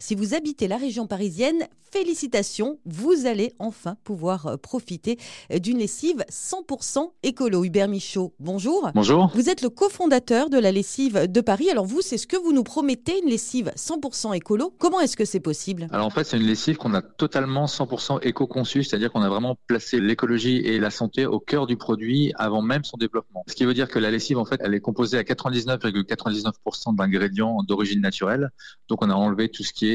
Si vous habitez la région parisienne, félicitations, vous allez enfin pouvoir euh, profiter euh, d'une lessive 100% écolo. Hubert Michaud, bonjour. Bonjour. Vous êtes le cofondateur de la lessive de Paris. Alors vous, c'est ce que vous nous promettez, une lessive 100% écolo. Comment est-ce que c'est possible? Alors en fait, c'est une lessive qu'on a totalement 100% éco-conçue, c'est-à-dire qu'on a vraiment placé l'écologie et la santé au cœur du produit avant même son développement. Ce qui veut dire que la lessive, en fait, elle est composée à 99,99% d'ingrédients d'origine naturelle. Donc on a enlevé tout ce qui est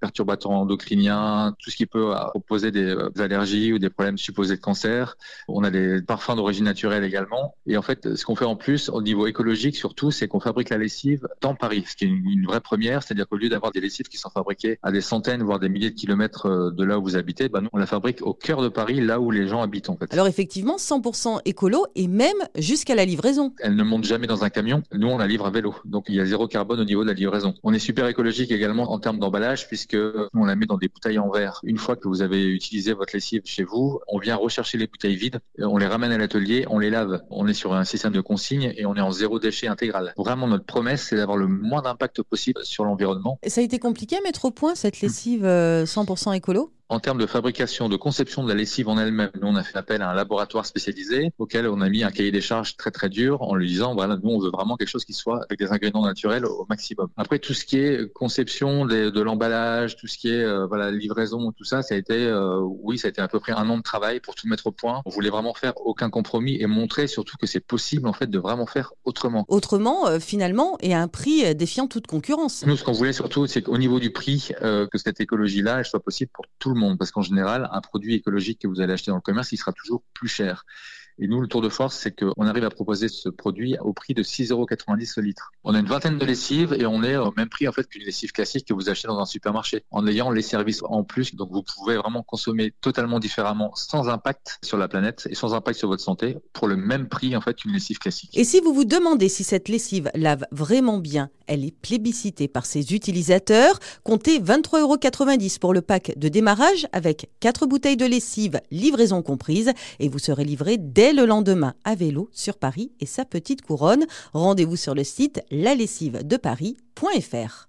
perturbateurs endocriniens, tout ce qui peut opposer des, euh, allergies ou des problèmes supposés de cancer. On a des parfums d'origine naturelle également. Et en fait, ce qu'on fait en plus au niveau écologique surtout, c'est qu'on fabrique la lessive dans Paris, ce qui est une, vraie première. C'est-à-dire qu'au lieu d'avoir des lessives qui sont fabriquées à des centaines, voire des milliers de kilomètres euh, de là où vous habitez, bah nous, on la fabrique au cœur de Paris, là où les gens habitent en fait. Alors effectivement, 100% écolo et même jusqu'à la livraison. Elle ne monte jamais dans un camion. Nous, on la livre à vélo. Donc il y a zéro carbone au niveau de la livraison. On est super écologique également en termes d'emballage puisque on la met dans des bouteilles en verre. Une fois que vous avez utilisé votre lessive chez vous, on vient rechercher les bouteilles vides, on les ramène à l'atelier, on les lave. On est sur un système de consigne et on est en zéro déchet intégral. Vraiment, notre promesse, c'est d'avoir le moins d'impact possible sur l'environnement. Ça a été compliqué à mettre au point cette lessive 100% euh, écolo? En termes de fabrication, de conception de la lessive en elle-même, nous on a fait appel à un laboratoire spécialisé auquel on a mis un cahier des charges très très dur en lui disant voilà nous on veut vraiment quelque chose qui soit avec des ingrédients naturels au maximum. Après tout ce qui est conception de, l'emballage, tout ce qui est euh, voilà livraison, tout ça, ça a été euh, oui ça a été à peu près un an de travail pour tout mettre au point. On voulait vraiment faire aucun compromis et montrer surtout que c'est possible en fait de vraiment faire autrement. Autrement euh, finalement et à un prix défiant toute concurrence. Nous ce qu'on voulait surtout c'est qu'au niveau du prix que cette écologie là elle soit possible pour tout le parce qu'en général, un produit écologique que vous allez acheter dans le commerce, il sera toujours plus cher. Et nous, le tour de force, c'est qu'on arrive à proposer ce produit au prix de 6,90 euros le litre. On a une vingtaine de lessives et on est au même prix en fait qu'une lessive classique que vous achetez dans un supermarché, en ayant les services en plus. Donc vous pouvez vraiment consommer totalement différemment, sans impact sur la planète et sans impact sur votre santé, pour le même prix en fait qu'une lessive classique. Et si vous vous demandez si cette lessive lave vraiment bien, elle est plébiscitée par ses utilisateurs. Comptez 23,90 euros pour le pack de démarrage avec 4 bouteilles de lessive, livraison comprise, et vous serez livré dès le lendemain à vélo sur Paris et sa petite couronne. Rendez-vous sur le site lalessivedeparis.fr.